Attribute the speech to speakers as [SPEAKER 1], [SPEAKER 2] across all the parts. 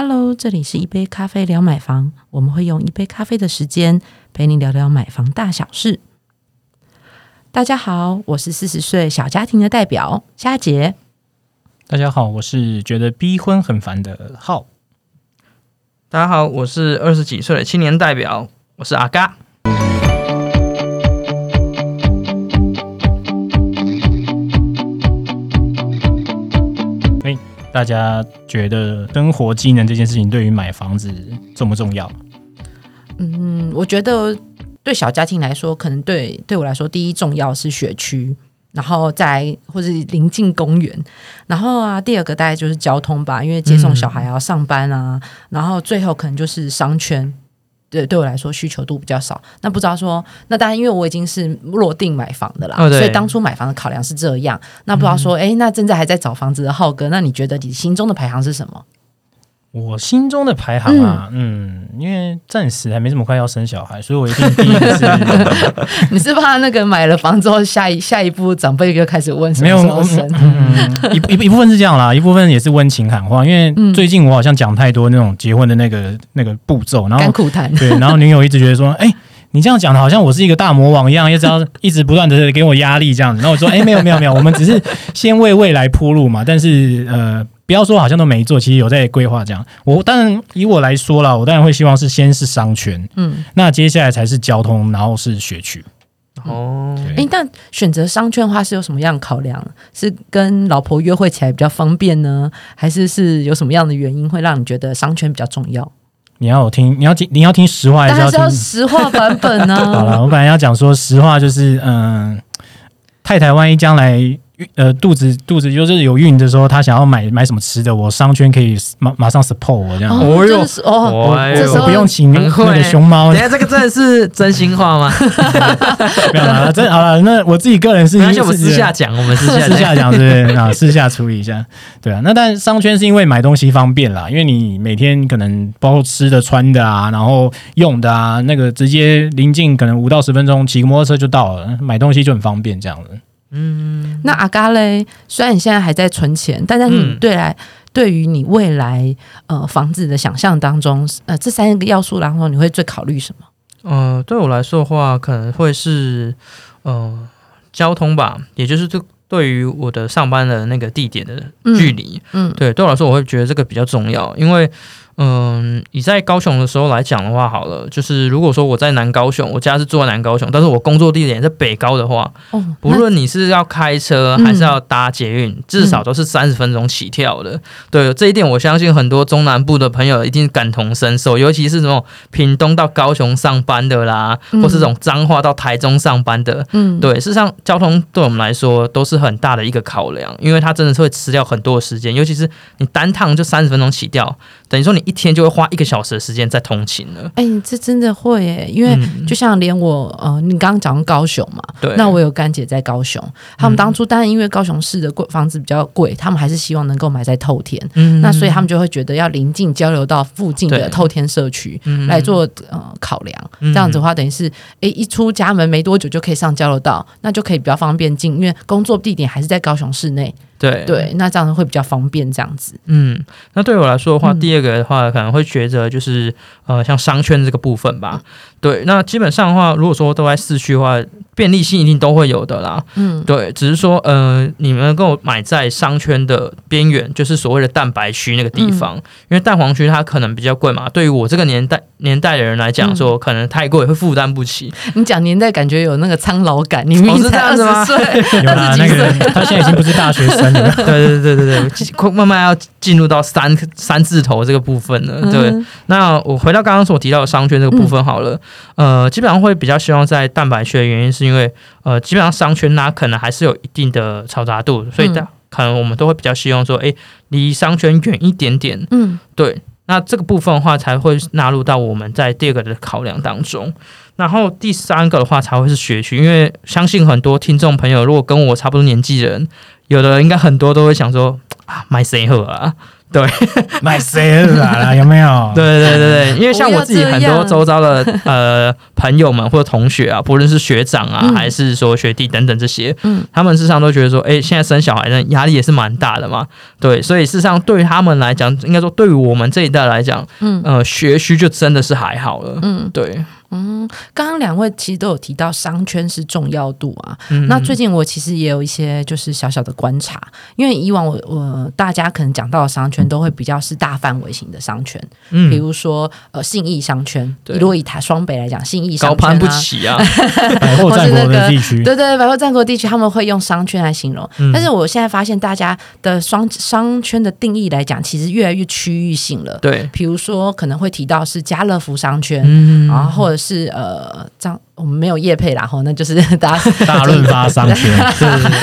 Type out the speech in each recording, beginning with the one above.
[SPEAKER 1] Hello，这里是一杯咖啡聊买房，我们会用一杯咖啡的时间陪你聊聊买房大小事。大家好，我是四十岁小家庭的代表夏杰。
[SPEAKER 2] 大家好，我是觉得逼婚很烦的浩。
[SPEAKER 3] 大家好，我是二十几岁的青年代表，我是阿嘎。
[SPEAKER 2] 大家觉得生活技能这件事情对于买房子重不重要？
[SPEAKER 1] 嗯，我觉得对小家庭来说，可能对对我来说，第一重要是学区，然后再或者临近公园，然后啊，第二个大概就是交通吧，因为接送小孩要上班啊，然后最后可能就是商圈。对，对我来说需求度比较少。那不知道说，那当然，因为我已经是落定买房的啦，所以当初买房的考量是这样。那不知道说，哎，那正在还在找房子的浩哥，那你觉得你心中的排行是什么？
[SPEAKER 2] 我心中的排行啊，嗯，因为暂时还没这么快要生小孩，所以我一定第一个是。
[SPEAKER 1] 你是怕那个买了房之后，下一下一步长辈就开始问什么时候生？
[SPEAKER 2] 一一一部分是这样啦，一部分也是温情喊话，因为最近我好像讲太多那种结婚的那个那个步骤，然后
[SPEAKER 1] 苦谈。
[SPEAKER 2] 对，然后女友一直觉得说，哎，你这样讲的好像我是一个大魔王一样，一直要一直不断的给我压力这样子。然后我说，哎，没有没有没有，我们只是先为未来铺路嘛。但是呃。不要说好像都没做，其实有在规划这样。我当然以我来说了，我当然会希望是先是商圈，嗯，那接下来才是交通，然后是学区。
[SPEAKER 1] 哦，哎，但选择商圈的话是有什么样的考量？是跟老婆约会起来比较方便呢，还是是有什么样的原因会让你觉得商圈比较重要？
[SPEAKER 2] 你要听，你要听，你要听实话还是要听
[SPEAKER 1] 实话版本呢？
[SPEAKER 2] 好了，我本来要讲说实话，就是嗯，太太万一将来。呃，肚子肚子就是有孕的时候，他想要买买什么吃的，我商圈可以马马上 support 我这样。
[SPEAKER 1] 哦哟，哦，
[SPEAKER 2] 我不用请那个熊猫。
[SPEAKER 3] 等下这个真的是真心话吗？
[SPEAKER 2] 没有啦，真好了。那我自己个人是，
[SPEAKER 3] 而且我们私下讲，我们私
[SPEAKER 2] 下私下讲，对？啊，私下处理一下，对啊。那但商圈是因为买东西方便啦，因为你每天可能包括吃的、穿的啊，然后用的啊，那个直接临近可能五到十分钟骑个摩托车就到了，买东西就很方便这样子。
[SPEAKER 1] 嗯，那阿嘎嘞，虽然你现在还在存钱，但是你对来对于你未来呃房子的想象当中，呃这三个要素当中，你会最考虑什么？
[SPEAKER 3] 呃，对我来说的话，可能会是呃交通吧，也就是这对于我的上班的那个地点的距离，嗯，对，对我来说，我会觉得这个比较重要，因为。嗯，你在高雄的时候来讲的话，好了，就是如果说我在南高雄，我家是住在南高雄，但是我工作地点在北高的话，哦，不论你是要开车还是要搭捷运，至少都是三十分钟起跳的。对这一点，我相信很多中南部的朋友一定感同身受，尤其是这种屏东到高雄上班的啦，或是这种彰化到台中上班的，嗯，对，事实上交通对我们来说都是很大的一个考量，因为它真的是会吃掉很多的时间，尤其是你单趟就三十分钟起跳，等于说你。一天就会花一个小时的时间在通勤了。
[SPEAKER 1] 哎，这真的会诶，因为就像连我呃，你刚刚讲高雄嘛，
[SPEAKER 3] 对，
[SPEAKER 1] 那我有干姐在高雄，他们当初当然因为高雄市的贵房子比较贵，他们还是希望能够买在透天，嗯，那所以他们就会觉得要临近交流到附近的透天社区来做呃考量，这样子的话等于是哎一出家门没多久就可以上交流道，那就可以比较方便进，因为工作地点还是在高雄市内。
[SPEAKER 3] 对
[SPEAKER 1] 对，那这样子会比较方便，这样子。
[SPEAKER 3] 嗯，那对我来说的话，第二个的话可能会觉得就是呃，像商圈这个部分吧。对，那基本上的话，如果说都在市区的话。便利性一定都会有的啦，嗯，对，只是说，呃，你们跟我买在商圈的边缘，就是所谓的蛋白区那个地方，因为蛋黄区它可能比较贵嘛。对于我这个年代年代的人来讲，说可能太贵，会负担不起。
[SPEAKER 1] 你讲年代，感觉有那个苍老感，你明才二十 岁，
[SPEAKER 2] 有啦，那个，他现在已经不是大学生了。
[SPEAKER 3] 对对对对对，快慢慢要进入到三三字头这个部分了。对，那我回到刚刚所提到的商圈这个部分好了，呃，基本上会比较希望在蛋白区的原因是。因为呃，基本上商圈它可能还是有一定的嘈杂度，所以它可能我们都会比较希望说，哎，离商圈远一点点。嗯，对。那这个部分的话，才会纳入到我们在第二个的考量当中。然后第三个的话，才会是学区，因为相信很多听众朋友，如果跟我差不多年纪的人，有的应该很多都会想说啊，买谁喝啊？对，
[SPEAKER 2] 买谁了？有没有？
[SPEAKER 3] 对 对对对对，因为像我自己很多周遭的呃朋友们或者同学啊，不论是学长啊，
[SPEAKER 1] 嗯
[SPEAKER 3] 还是说学弟等等这些，
[SPEAKER 1] 嗯
[SPEAKER 3] 他们事实上都觉得说，哎，现在生小孩的压力也是蛮大的嘛。对，所以事实上对于他们来讲，应该说对于我们这一代来讲，
[SPEAKER 1] 嗯
[SPEAKER 3] 呃，学区就真的是还好了。
[SPEAKER 1] 嗯
[SPEAKER 3] 对，
[SPEAKER 1] 嗯，刚刚两位其实都有提到商圈是重要度啊。
[SPEAKER 3] 嗯。
[SPEAKER 1] 那最近我其实也有一些就是小小的观察，因为以往我我大家可能讲到的商圈都会比较是大范围型的商圈，
[SPEAKER 3] 嗯。
[SPEAKER 1] 比如说呃信义商圈，
[SPEAKER 3] 对。
[SPEAKER 1] 如果以台双北来讲，信义商圈、啊、
[SPEAKER 3] 高攀不起啊。
[SPEAKER 2] 百货战国的地区，
[SPEAKER 1] 对对，百货战国地区他们会用商圈来形容，
[SPEAKER 3] 嗯。
[SPEAKER 1] 但是我现在发现大家的商商圈的定义来讲，其实越来越区域性了。
[SPEAKER 3] 对，
[SPEAKER 1] 比如说可能会提到是家乐福商圈，
[SPEAKER 3] 嗯。
[SPEAKER 1] 然后或者是呃，这样我们没有业配啦，吼，那就是大家
[SPEAKER 2] 大润发商圈，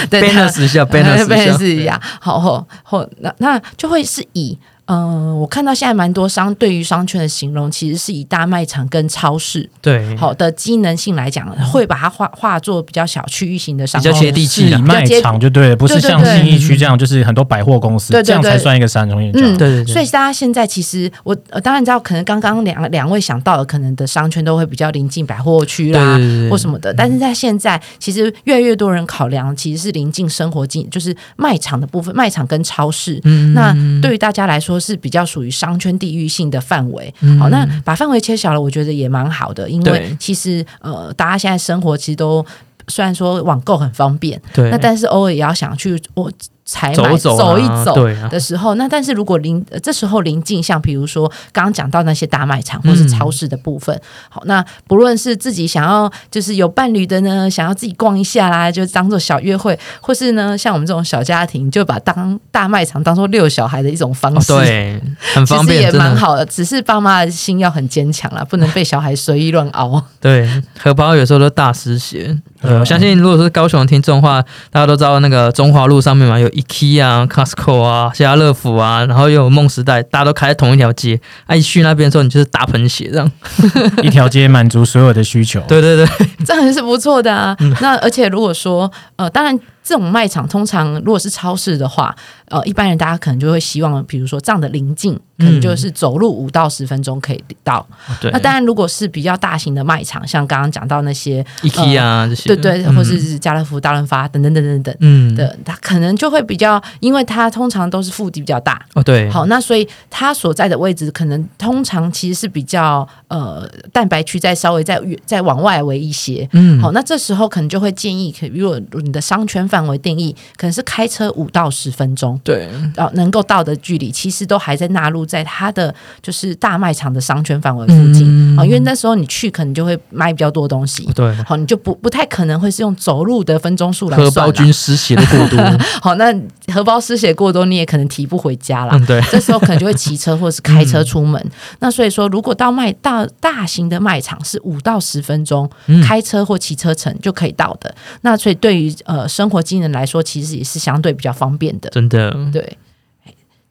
[SPEAKER 1] 对
[SPEAKER 3] balance 一下，balance 一下
[SPEAKER 1] balance 一下，好后后那那就会是以。嗯、我看到现在蛮多商对于商圈的形容，其实是以大卖场跟超市
[SPEAKER 3] 对，
[SPEAKER 1] 好的机能性来讲，会把它化化作比较小区域型的商圈。
[SPEAKER 3] 比较接地
[SPEAKER 2] 是
[SPEAKER 3] 气的。
[SPEAKER 2] 以卖场就对了，不是像
[SPEAKER 1] 对对对
[SPEAKER 2] 信义区这样，就是很多百货公司
[SPEAKER 1] 对对
[SPEAKER 2] 这样才算一个商圈。
[SPEAKER 1] 嗯
[SPEAKER 3] 对对对，
[SPEAKER 1] 所以大家现在其实我呃当然知道，可能刚刚两两位想到的，可能的商圈都会比较临近百货区啦，或什么的。但是在现在，其实越来越多人考量，其实是临近生活近，就是卖场的部分，卖场跟超市。
[SPEAKER 3] 嗯
[SPEAKER 1] 那对于大家来说是比较属于商圈地域性的范围。
[SPEAKER 3] 嗯。
[SPEAKER 1] 好，那把范围切小了，我觉得也蛮好的，因为其实呃，大家现在生活其实都虽然说网购很方便，
[SPEAKER 3] 对，
[SPEAKER 1] 那但是偶尔也要想去我采买
[SPEAKER 3] 走走啊
[SPEAKER 1] 一走。的时候，那但是如果临、呃这时候临近，像比如说刚刚讲到那些大卖场或是超市的部分，好，那不论是自己想要就是有伴侣的呢，想要自己逛一下啦，就当做小约会，或是呢像我们这种小家庭，就把当大卖场当做遛小孩的一种方
[SPEAKER 3] 哦
[SPEAKER 1] 式，
[SPEAKER 3] 对，很方便，
[SPEAKER 1] 其实也蛮好的，只是爸妈的心要很坚强啦，不能被小孩随意乱熬。
[SPEAKER 3] 对，荷包有时候都大失血。我相信如果是高雄的听众的话，大家都知道那个中华路上面嘛，有 IKEA 啊、Costco 啊、家乐福啊，然后又有梦时代，大家都开在同一条街。啊，一去那边的时候，你就是大喷血这样。
[SPEAKER 2] 一条街满足所有的需求。
[SPEAKER 3] 对对对，
[SPEAKER 1] 这样也是不错的啊。那而且如果说呃，当然这种卖场通常如果是超市的话，呃，一般人大家可能就会希望，比如说这样的临近，可能就是走路五到十分钟可以到。
[SPEAKER 3] 对，
[SPEAKER 1] 那当然，如果是比较大型的卖场，像刚刚讲到那些
[SPEAKER 3] ，IKEA 啊这些，
[SPEAKER 1] 对对，
[SPEAKER 3] 嗯
[SPEAKER 1] 或是家乐福、大润发等等等等等。
[SPEAKER 3] 嗯，
[SPEAKER 1] 的，它可能就会比较，因为它通常都是腹地比较大，
[SPEAKER 3] 哦对，
[SPEAKER 1] 好，那所以它所在的位置可能通常其实是比较呃蛋白区再稍微再越再往外围一些。
[SPEAKER 3] 嗯，
[SPEAKER 1] 好，那这时候可能就会建议，可如果你的商圈范围定义可能是开车五到十分钟，
[SPEAKER 3] 对，
[SPEAKER 1] 哦，能够到的距离，其实都还在纳入在它的就是大卖场的商圈范围附近。
[SPEAKER 3] 嗯。
[SPEAKER 1] 啊、因为那时候你去可能就会卖比较多东西。
[SPEAKER 3] 对，
[SPEAKER 1] 好，你就不不太可能会是用走路的分钟数来
[SPEAKER 3] 荷
[SPEAKER 1] 算荷
[SPEAKER 3] 包菌失血的过多，
[SPEAKER 1] 好，那荷包失血过多，你也可能提不回家啦。
[SPEAKER 3] 嗯对，
[SPEAKER 1] 这时候可能就会骑车或是开车出门。
[SPEAKER 3] 嗯。
[SPEAKER 1] 那所以说，如果到卖到大型的卖场是五到十分钟，
[SPEAKER 3] 嗯。
[SPEAKER 1] 开车或骑车程就可以到的。那所以对于呃生活机能来说，其实也是相对比较方便的。
[SPEAKER 3] 真的，
[SPEAKER 1] 对。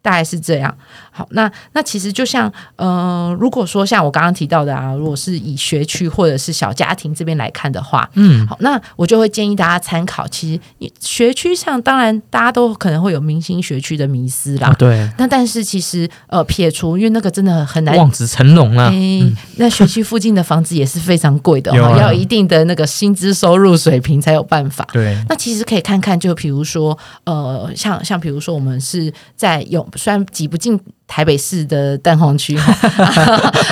[SPEAKER 1] 大概是这样。好，那那其实就像呃，如果说像我刚刚提到的啊，如果是以学区或者是小家庭这边来看的话，
[SPEAKER 3] 嗯，
[SPEAKER 1] 好，那我就会建议大家参考。其实学区上，当然大家都可能会有明星学区的迷思啦。
[SPEAKER 3] 哦对，
[SPEAKER 1] 那但是其实呃，撇除，因为那个真的很难。
[SPEAKER 3] 望子成龙啊，
[SPEAKER 1] 诶，那学区附近的房子也是非常贵的、哦，
[SPEAKER 2] 有啊
[SPEAKER 1] 要有一定的那个薪资收入水平才有办法。
[SPEAKER 2] 对，
[SPEAKER 1] 那其实可以看看，就比如说，呃，像像比如说，我们是在有虽然挤不进台北市的蛋黄区 哈，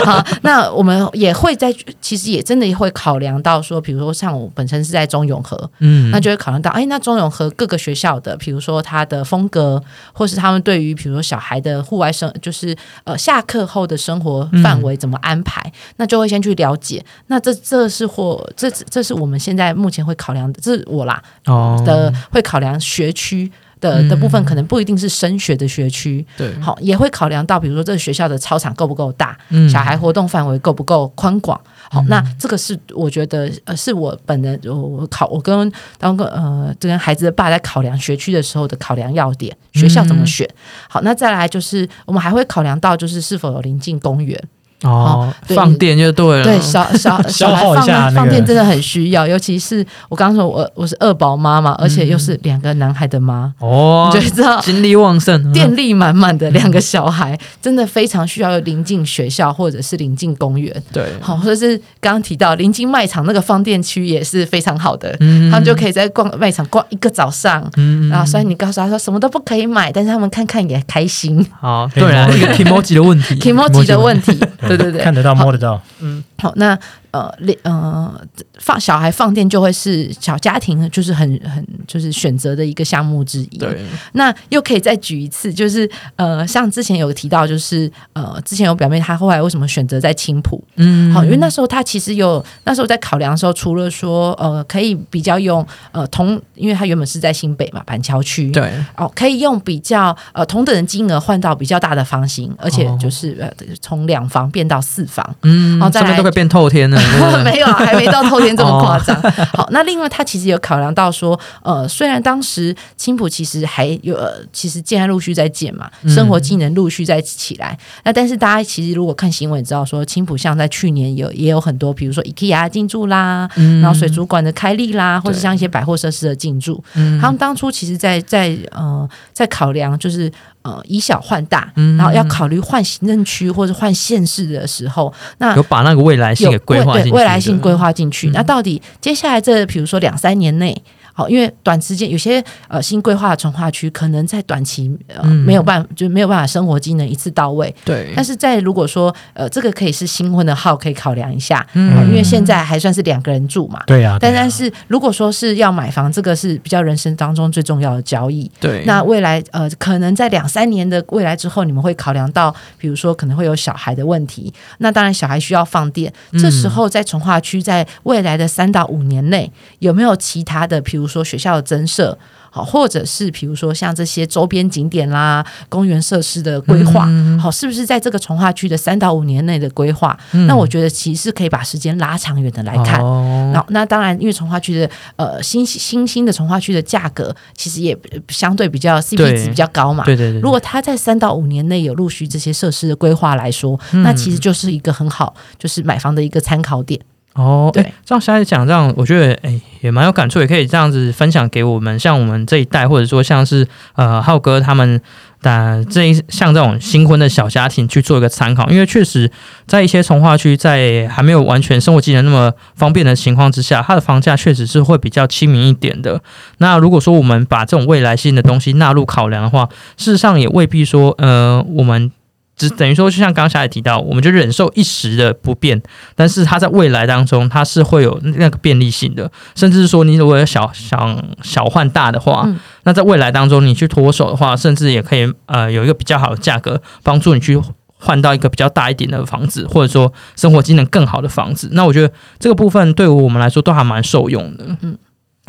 [SPEAKER 1] 好，那我们也会在，其实也真的会考量到说，比如说像我本身是在中永和，
[SPEAKER 3] 嗯，
[SPEAKER 1] 那就会考量到，哎，那中永和各个学校的，比如说它的风格，或是他们对于比如说小孩的户外生，就是呃下课后的生活范围怎么安排，那就会先去了解。那这这是或这这是我们现在目前会考量的，这是我啦
[SPEAKER 3] 哦
[SPEAKER 1] 的会考量学区。的的部分可能不一定是升学的学区，
[SPEAKER 3] 对，
[SPEAKER 1] 好也会考量到，比如说这个学校的操场够不够大，
[SPEAKER 3] 嗯
[SPEAKER 1] 小孩活动范围够不够宽广？好，那这个是我觉得呃，是我本人我我考我跟当个呃，这跟孩子的爸在考量学区的时候的考量要点，学校怎么选？好，那再来就是我们还会考量到就是是否有临近公园。
[SPEAKER 3] 哦，
[SPEAKER 1] 对
[SPEAKER 3] 放电就对了。
[SPEAKER 1] 对，小小小
[SPEAKER 2] 消
[SPEAKER 1] 孩放
[SPEAKER 2] 耗一下那个
[SPEAKER 1] 放电真的很需要，尤其是我刚刚说我我是二宝妈嘛，而且又是两个男孩的妈，
[SPEAKER 3] 哦
[SPEAKER 1] 你，就知道
[SPEAKER 3] 精力旺盛，
[SPEAKER 1] 电力满满的两个小孩，真的非常需要临近学校或者是临近公园。
[SPEAKER 3] 对，
[SPEAKER 1] 好，或者是刚刚提到临近卖场那个放电区也是非常好的，
[SPEAKER 3] 嗯
[SPEAKER 1] 他们就可以在逛卖场逛一个早上。
[SPEAKER 3] 嗯
[SPEAKER 1] 然后虽然你告诉他说什么都不可以买，但是他们看看也开心。
[SPEAKER 3] 好，对啊，
[SPEAKER 2] 摸
[SPEAKER 3] 一个 emoji 的问题
[SPEAKER 1] k i m o j i 的问题，对对对，
[SPEAKER 2] 看得到摸得到，嗯。
[SPEAKER 1] 好，那呃，另呃，放小孩放电就会是小家庭就是很很就是选择的一个项目之一。
[SPEAKER 3] 对，
[SPEAKER 1] 那又可以再举一次，就是呃，像之前有提到，就是呃，之前有表妹她后来为什么选择在青浦？
[SPEAKER 3] 嗯
[SPEAKER 1] 好，因为那时候她其实有那时候在考量的时候，除了说呃，可以比较用呃同，因为她原本是在新北嘛，板桥区，
[SPEAKER 3] 对，
[SPEAKER 1] 哦，可以用比较呃同等的金额换到比较大的房型，而且
[SPEAKER 3] 哦
[SPEAKER 1] 就是、呃从两房变到四房。
[SPEAKER 3] 嗯
[SPEAKER 1] 好，再来
[SPEAKER 3] 上面都可以变透天了，
[SPEAKER 1] 没有啊，还没到透天这么夸张。好，那另外他其实有考量到说，呃，虽然当时青浦其实还有，呃，其实建案陆续在建嘛，生活技能陆续在起来。那但是大家其实如果看新闻也知道说，青浦像在去年有也有很多，比如说 IKEA 进驻啦，然后水族馆的开立啦，或者像一些百货设施的进驻，他们当初其实在在呃在考量就是。呃，以小换大，然后要考虑换行政区或者换县市的时候，那
[SPEAKER 3] 有把那个未来性给规划进去
[SPEAKER 1] 未来性规划进去。那到底接下来这比如说两三年内，好，因为短时间有些呃新规划的从化区，可能在短期呃、
[SPEAKER 3] 嗯
[SPEAKER 1] 没有办法，就没有办法生活机能一次到位。
[SPEAKER 3] 对，
[SPEAKER 1] 但是在如果说呃这个可以是新婚的号，可以考量一下，
[SPEAKER 3] 嗯
[SPEAKER 1] 呃因为现在还算是两个人住嘛。
[SPEAKER 2] 对呀，
[SPEAKER 1] 但但是如果说是要买房，这个是比较人生当中最重要的交易。
[SPEAKER 3] 对，
[SPEAKER 1] 那未来呃，可能在两三年的未来之后，你们会考量到，比如说可能会有小孩的问题。那当然，小孩需要放电，这时候在从化区，在未来的三到五年内，有没有其他的，比如说学校的增设？好，或者是比如说像这些周边景点啦、公园设施的规划，好，是不是在这个从化区的三到五年内的规划？那我觉得其实是可以把时间拉长远的来看。
[SPEAKER 3] 哦
[SPEAKER 1] 那当然，因为从化区的呃新新兴的从化区的价格其实也呃相对比较 CP 值比较高嘛。
[SPEAKER 3] 对对对，
[SPEAKER 1] 如果它在三到五年内有陆续这些设施的规划来说，那其实就是一个很好，就是买房的一个参考点。
[SPEAKER 3] 哦，
[SPEAKER 1] 对
[SPEAKER 3] 对，这样下来讲，这样我觉得哎也蛮有感触，也可以这样子分享给我们，像我们这一代，或者说像是呃浩哥他们的这一像这种新婚的小家庭去做一个参考，因为确实在一些从化区，在还没有完全生活技能那么方便的情况之下，它的房价确实是会比较亲民一点的。那如果说我们把这种未来性的东西纳入考量的话，事实上也未必说呃我们。只等于说，就像刚才也提到，我们就忍受一时的不便，但是它在未来当中，它是会有那个便利性的，甚至是说，你如果有小想小换大的话，
[SPEAKER 1] 嗯
[SPEAKER 3] 那在未来当中，你去脱手的话，甚至也可以呃有一个比较好的价格，帮助你去换到一个比较大一点的房子，或者说生活机能更好的房子。那我觉得这个部分对于我们来说都还蛮受用的。
[SPEAKER 2] 嗯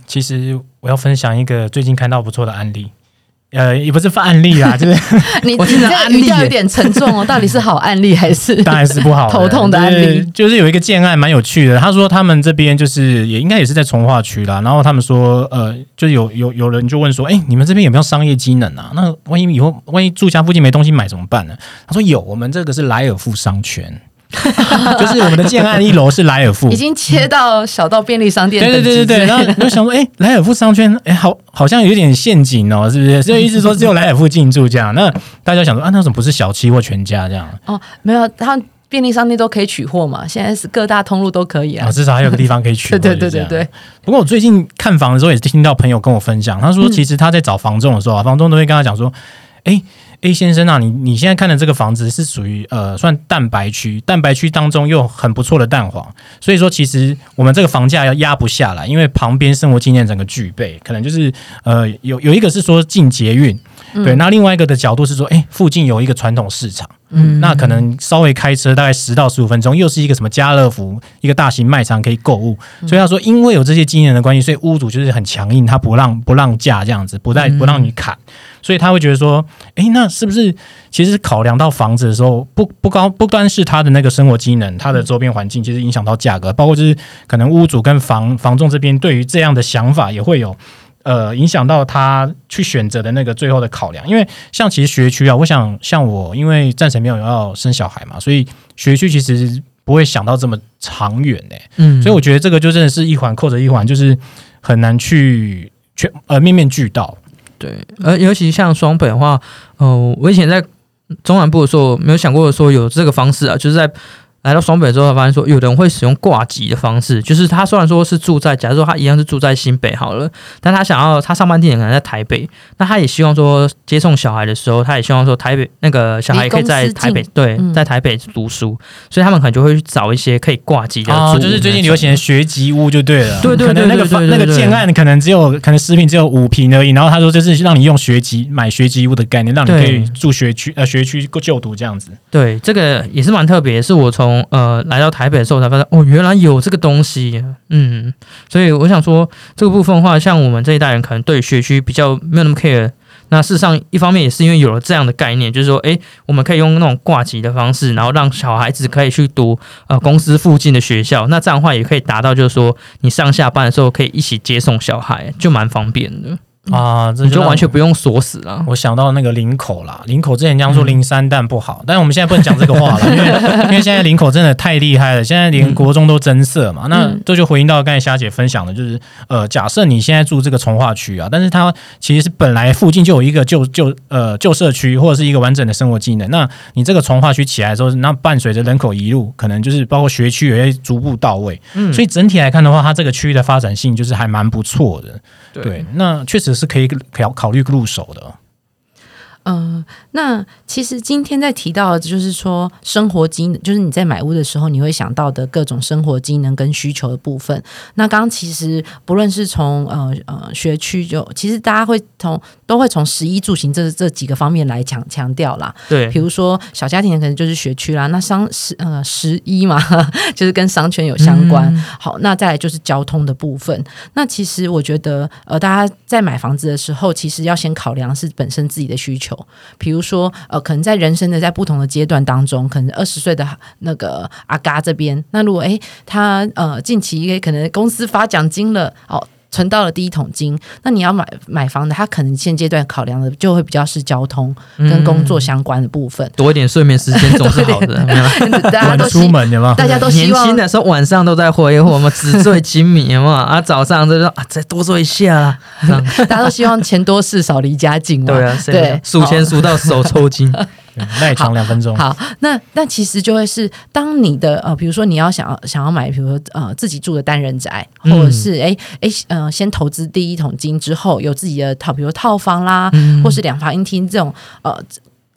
[SPEAKER 2] 其实我要分享一个最近看到不错的案例，呃，也不是案例啦，就是
[SPEAKER 1] 你这个
[SPEAKER 3] 听着案例
[SPEAKER 1] 语调有点沉重哦，到底是好案例还是？
[SPEAKER 2] 当然是不好
[SPEAKER 1] 头痛的案例
[SPEAKER 2] 就是就是有一个建案蛮有趣的。他说他们这边就是也应该也是在从化区啦，然后他们说呃，就是有有有人就问说，哎、你们这边有没有商业机能啊？那万一以后万一住家附近没东西买怎么办呢？他说有，我们这个是莱尔富商圈。就是我们的建案一楼是莱尔富，
[SPEAKER 1] 已经切到小到便利商店
[SPEAKER 2] 对对对对对，然后我就想说，哎、莱尔富商圈，哎、好，好像有点陷阱哦，是不是？所以意思说只有莱尔富进驻这样，那大家想说啊，那怎么不是小七或全家这样？
[SPEAKER 1] 哦，没有，他们便利商店都可以取货嘛，现在是各大通路都可以啊
[SPEAKER 2] 啊，。至少还有个地方可以取货。
[SPEAKER 1] 对对对对对，
[SPEAKER 2] 不过我最近看房的时候，也是听到朋友跟我分享，他说其实他在找房仲的时候啊，房仲都会跟他讲说，哎。A 先生啊，你你现在看的这个房子是属于呃算蛋白区，蛋白区当中又很不错的蛋黄，所以说其实我们这个房价要压不下来，因为旁边生活经验整个具备，可能就是呃有有一个是说进捷运，对，那另外一个的角度是说，哎、附近有一个传统市场，
[SPEAKER 3] 嗯
[SPEAKER 2] 那可能稍微开车大概十到十五分钟，又是一个什么家乐福，一个大型卖场可以购物。所以他说，因为有这些经验的关系，所以屋主就是很强硬，他不让不让价这样子，不带不让你砍，所以他会觉得说，诶，那是不是其实考量到房子的时候，不不高不单是他的那个生活机能，他的周边环境，其实影响到价格，包括就是可能屋主跟房房仲这边对于这样的想法也会有。呃影响到他去选择的那个最后的考量。因为像其实学区啊，我想像我，因为暂时没有要生小孩嘛，所以学区其实不会想到这么长远呢、
[SPEAKER 3] 嗯，
[SPEAKER 2] 所以我觉得这个就真的是一环扣着一环，就是很难去全呃面面俱到。
[SPEAKER 3] 对，而尤其像双北的话，呃，我以前在中南部的时候，没有想过说有这个方式啊，就是在来到双北之后，发现说有人会使用挂机的方式，就是他虽然说是住在，假如说他一样是住在新北好了，但他想要他上班地点可能在台北，那他也希望说接送小孩的时候，他也希望说台北那个小孩可以在台北对，
[SPEAKER 1] 嗯
[SPEAKER 3] 在台北读书，所以他们可能就会去找一些可以挂机的
[SPEAKER 2] 哦，就是最近流行的学籍屋就对了，
[SPEAKER 3] 对对对
[SPEAKER 2] 可能那个
[SPEAKER 3] 对对
[SPEAKER 2] 房那个
[SPEAKER 3] 对对
[SPEAKER 2] 建案可能只有可能食品只有五平而已，然后他说就是让你用学籍买学籍屋的概念，让你可以住学区呃学区就读这样子。
[SPEAKER 3] 对，这个也是蛮特别，是我从呃来到台北的时候才发现，哦，原来有这个东西，嗯，所以我想说这个部分的话，像我们这一代人可能对学区比较没有那么 care。那事实上，一方面也是因为有了这样的概念，就是说，诶，我们可以用那种挂机的方式，然后让小孩子可以去读呃公司附近的学校。那这样的话，也可以达到就是说，你上下班的时候可以一起接送小孩，就蛮方便的，
[SPEAKER 2] 啊，这
[SPEAKER 3] 你就完全不用锁死了。
[SPEAKER 2] 我想到那个林口啦，林口之前讲说
[SPEAKER 3] 嗯
[SPEAKER 2] 零三蛋不好，但是我们现在不能讲这个话了，因为 因为现在林口真的太厉害了，现在连国中都增设嘛。那
[SPEAKER 1] 嗯
[SPEAKER 2] 这就回应到刚才霞姐分享的，就是呃，假设你现在住这个从化区啊，但是它其实是本来附近就有一个旧旧呃旧社区或者是一个完整的生活机能，那你这个从化区起来的时候，那伴随着人口移入，可能就是包括学区也会逐步到位，
[SPEAKER 3] 嗯
[SPEAKER 2] 所以整体来看的话，它这个区域的发展性就是还蛮不错的。对，那确实是可以考考虑入手的。
[SPEAKER 1] 嗯，那其实今天在提到的就是说生活机能，就是你在买屋的时候，你会想到的各种生活机能跟需求的部分。那刚刚其实不论是从呃呃学区就，其实大家会从都会从十一住行这这几个方面来强强调啦。
[SPEAKER 3] 对
[SPEAKER 1] 比，如说小家庭可能就是学区啦，那商十呃十一嘛，就是跟商圈有相关。
[SPEAKER 3] 嗯
[SPEAKER 1] 好，那再来就是交通的部分。那其实我觉得，呃，大家在买房子的时候，其实要先考量是本身自己的需求。比如说，呃，可能在人生的在不同的阶段当中，可能二十岁的那个阿嘎这边，那如果诶他呃近期可能公司发奖金了，哦。存到了第一桶金，那你要买买房的，他可能现阶段考量的就会比较是交通跟工作相关的部分。
[SPEAKER 3] 多一点睡眠时间总是好的。
[SPEAKER 1] 大家都希
[SPEAKER 2] 出门有没有？
[SPEAKER 1] 大家都希
[SPEAKER 3] 年
[SPEAKER 1] 望
[SPEAKER 3] 轻的时候晚上都在挥霍嘛，纸醉金迷嘛，啊，早上就说啊，再多做一下啦。
[SPEAKER 1] 大家都希望钱多事少离家近嘛。
[SPEAKER 3] 对啊，谁
[SPEAKER 1] 对，
[SPEAKER 3] 数钱数到手抽筋。
[SPEAKER 2] 赖床两分钟。
[SPEAKER 1] 好，那那其实就会是，当你的呃，比如说你要想要想要买，比如说呃自己住的单人宅，或
[SPEAKER 3] 嗯
[SPEAKER 1] 者是哎哎呃先投资第一桶金之后，有自己的套，比如套房啦，
[SPEAKER 3] 嗯
[SPEAKER 1] 或是两房一厅这种呃。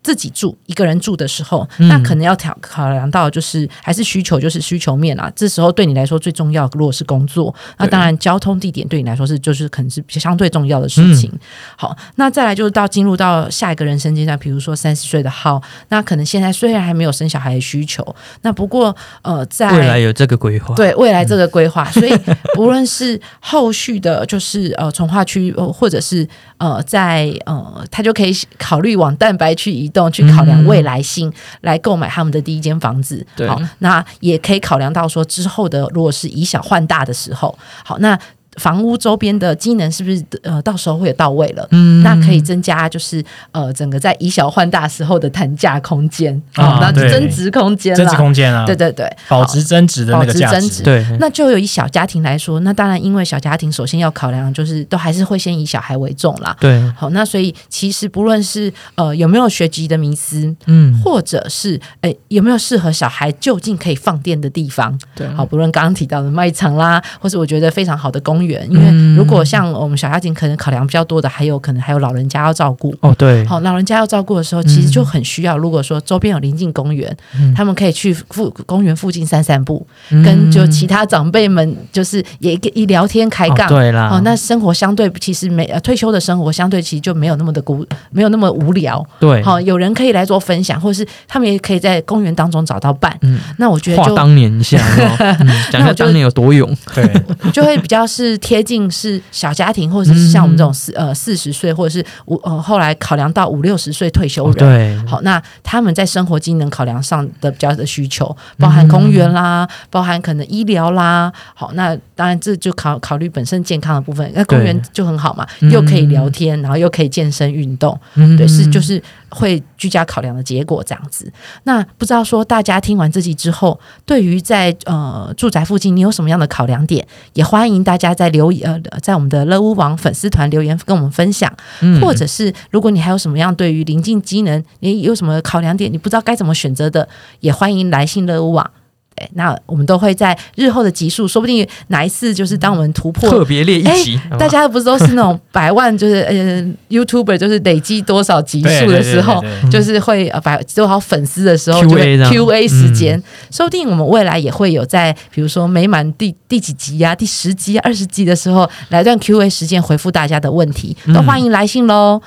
[SPEAKER 1] 自己住一个人住的时候，
[SPEAKER 3] 嗯
[SPEAKER 1] 那可能要考考量到就是还是需求，就是需求面啊。这时候对你来说最重要，如果是工作，那当然交通地点对你来说是就是可能是相对重要的事情。
[SPEAKER 3] 嗯
[SPEAKER 1] 好，那再来就是到进入到下一个人生阶段，比如说三十岁的号，那可能现在虽然还没有生小孩的需求，那不过呃，在
[SPEAKER 3] 未来有这个规划，
[SPEAKER 1] 对未来这个规划，所以不论是后续的，就是呃从化区，呃或者是呃在呃，他就可以考虑往蛋白区移动，去考量未来性、来购买他们的第一间房子。
[SPEAKER 3] 对
[SPEAKER 1] 好，那也可以考量到说之后的，如果是以小换大的时候，好那。房屋周边的机能是不是呃到时候会有到位了？
[SPEAKER 3] 嗯。
[SPEAKER 1] 那可以增加就是呃整个在以小换大时候的谈价空间
[SPEAKER 2] 啊
[SPEAKER 1] 那
[SPEAKER 2] 对。
[SPEAKER 1] 增值空间，
[SPEAKER 2] 增值空间啊，
[SPEAKER 1] 对对对，
[SPEAKER 2] 保值增值的那个价值。
[SPEAKER 1] 保值增值。
[SPEAKER 3] 对，
[SPEAKER 1] 那就有以小家庭来说，那当然因为小家庭首先要考量就是都还是会先以小孩为重啦。
[SPEAKER 3] 对，
[SPEAKER 1] 好，那所以其实不论是呃有没有学籍的迷思，
[SPEAKER 3] 嗯，
[SPEAKER 1] 或者是诶有没有适合小孩就近可以放电的地方，
[SPEAKER 3] 对，
[SPEAKER 1] 好，不论刚刚提到的卖场啦，或是我觉得非常好的公园，因为如果像我们小家庭可能考量比较多的，还有可能还有老人家要照顾。
[SPEAKER 3] 哦，对，
[SPEAKER 1] 好，老人家要照顾的时候，其实就很需要。如果说周边有临近公园，他们可以去附公园附近散散步，跟就其他长辈们就是也一聊天开杠。
[SPEAKER 3] 哦对啦，
[SPEAKER 1] 哦，那生活相对其实没呃退休的生活相对其实就没有那么的孤，没有那么无聊。
[SPEAKER 3] 对，
[SPEAKER 1] 好、有人可以来做分享，或者是他们也可以在公园当中找到伴。
[SPEAKER 3] 嗯
[SPEAKER 1] 那我觉得就
[SPEAKER 3] 话当年一下，讲一下当年有多勇，
[SPEAKER 2] 对，
[SPEAKER 1] 就会比较是是贴近是小家庭，或者是像我们这种四呃四十岁，或者是五呃后来考量到五六十岁退休人。
[SPEAKER 3] 对，
[SPEAKER 1] 好，那他们在生活机能考量上的比较的需求，包含公园啦，包含可能医疗啦。好，那当然这就考考虑本身健康的部分。那公园就很好嘛，又可以聊天，然后又可以健身运动。对，是就是会居家考量的结果这样子。那不知道说大家听完这集之后，对于在呃住宅附近你有什么样的考量点？也欢迎大家在留呃在我们的乐屋网粉丝团留言跟我们分享，或者是如果你还有什么样对于临近机能你有什么考量点，你不知道该怎么选择的，也欢迎来信乐屋网。对，那我们都会在日后的集数，说不定哪一次就是当我们突破
[SPEAKER 3] 特别列一集，
[SPEAKER 1] 大家不是都是那种百万，就是呃，YouTuber 就是累积多少集数的时候，就是会呃百多少粉丝的时候，就会 Q&A 时间，说不定我们未来也会有在比如说每满第第几集呀、第十集、二十集的时候，来段 Q&A 时间回复大家的问题，都欢迎来信喽。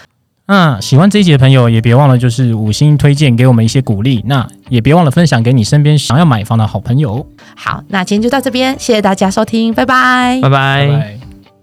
[SPEAKER 2] 那喜欢这一集的朋友，也别忘了就是五星推荐给我们一些鼓励。那也别忘了分享给你身边想要买房的好朋友。
[SPEAKER 1] 好，那今天就到这边，谢谢大家收听，拜拜，
[SPEAKER 3] 拜拜。